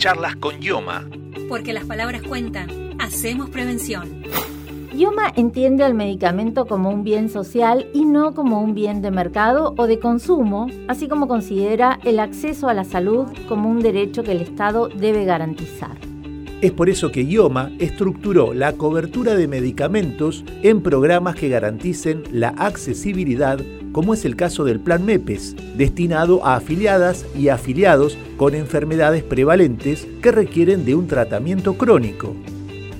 Charlas con Yoma. Porque las palabras cuentan. Hacemos prevención. Yoma entiende al medicamento como un bien social y no como un bien de mercado o de consumo, así como considera el acceso a la salud como un derecho que el Estado debe garantizar. Es por eso que IOMA estructuró la cobertura de medicamentos en programas que garanticen la accesibilidad, como es el caso del Plan MEPES, destinado a afiliadas y afiliados con enfermedades prevalentes que requieren de un tratamiento crónico.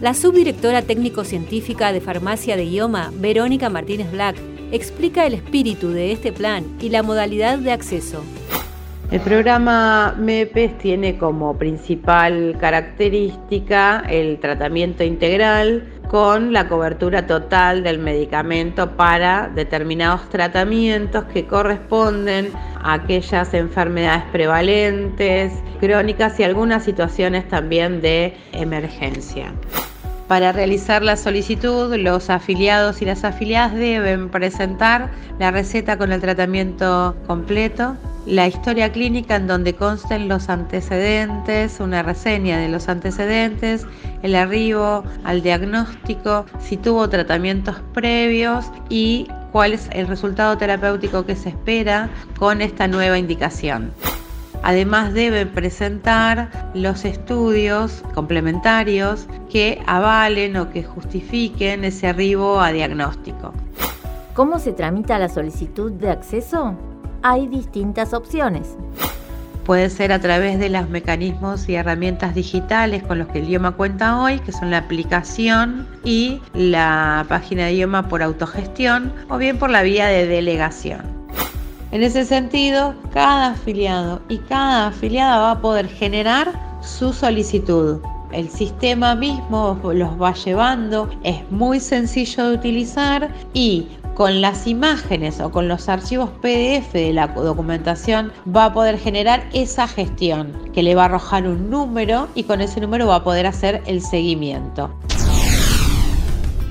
La subdirectora técnico-científica de farmacia de IOMA, Verónica Martínez Black, explica el espíritu de este plan y la modalidad de acceso. El programa MEPES tiene como principal característica el tratamiento integral con la cobertura total del medicamento para determinados tratamientos que corresponden a aquellas enfermedades prevalentes, crónicas y algunas situaciones también de emergencia. Para realizar la solicitud, los afiliados y las afiliadas deben presentar la receta con el tratamiento completo, la historia clínica en donde consten los antecedentes, una reseña de los antecedentes, el arribo al diagnóstico, si tuvo tratamientos previos y cuál es el resultado terapéutico que se espera con esta nueva indicación. Además debe presentar los estudios complementarios que avalen o que justifiquen ese arribo a diagnóstico. ¿Cómo se tramita la solicitud de acceso? Hay distintas opciones. Puede ser a través de los mecanismos y herramientas digitales con los que el idioma cuenta hoy, que son la aplicación y la página de idioma por autogestión, o bien por la vía de delegación. En ese sentido, cada afiliado y cada afiliada va a poder generar su solicitud. El sistema mismo los va llevando, es muy sencillo de utilizar y con las imágenes o con los archivos PDF de la documentación va a poder generar esa gestión que le va a arrojar un número y con ese número va a poder hacer el seguimiento.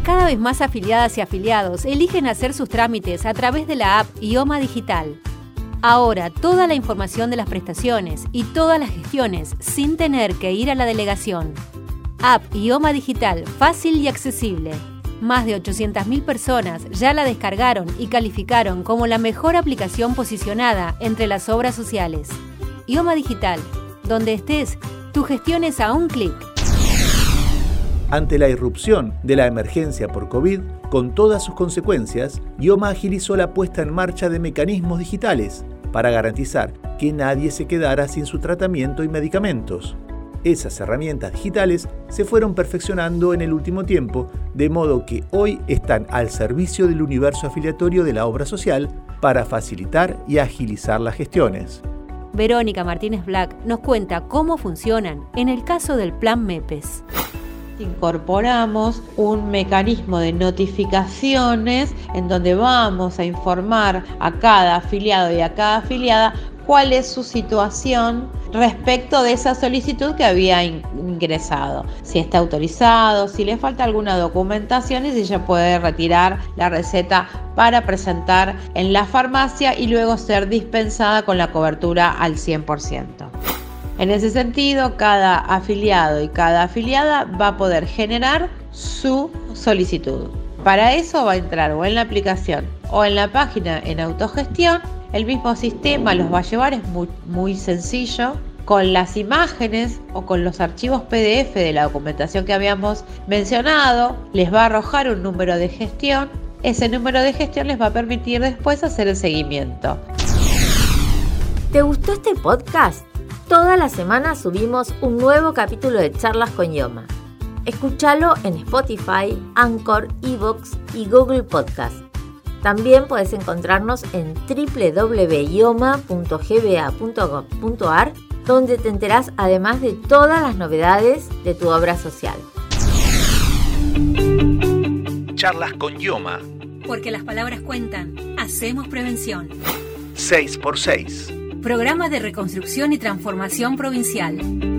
Cada vez más afiliadas y afiliados eligen hacer sus trámites a través de la app IOMA Digital. Ahora toda la información de las prestaciones y todas las gestiones sin tener que ir a la delegación. App IOMA Digital fácil y accesible. Más de 800.000 personas ya la descargaron y calificaron como la mejor aplicación posicionada entre las obras sociales. IOMA Digital, donde estés, tu gestión es a un clic. Ante la irrupción de la emergencia por COVID, con todas sus consecuencias, IOMA agilizó la puesta en marcha de mecanismos digitales para garantizar que nadie se quedara sin su tratamiento y medicamentos. Esas herramientas digitales se fueron perfeccionando en el último tiempo, de modo que hoy están al servicio del universo afiliatorio de la obra social para facilitar y agilizar las gestiones. Verónica Martínez Black nos cuenta cómo funcionan en el caso del Plan MEPES incorporamos un mecanismo de notificaciones en donde vamos a informar a cada afiliado y a cada afiliada cuál es su situación respecto de esa solicitud que había ingresado, si está autorizado, si le falta alguna documentación y si ella puede retirar la receta para presentar en la farmacia y luego ser dispensada con la cobertura al 100%. En ese sentido, cada afiliado y cada afiliada va a poder generar su solicitud. Para eso va a entrar o en la aplicación o en la página en autogestión. El mismo sistema los va a llevar, es muy, sencillo. Con las imágenes o con los archivos PDF de la documentación que habíamos mencionado, les va a arrojar un número de gestión. Ese número de gestión les va a permitir después hacer el seguimiento. ¿Te gustó este podcast? Toda la semana subimos un nuevo capítulo de Charlas con Yoma. Escúchalo en Spotify, Anchor, Evox y Google Podcast. También puedes encontrarnos en www.yoma.gba.gov.ar donde te enterás además de todas las novedades de tu obra social. Charlas con Yoma. Porque las palabras cuentan. Hacemos prevención. 6 x 6 Programa de Reconstrucción y Transformación Provincial.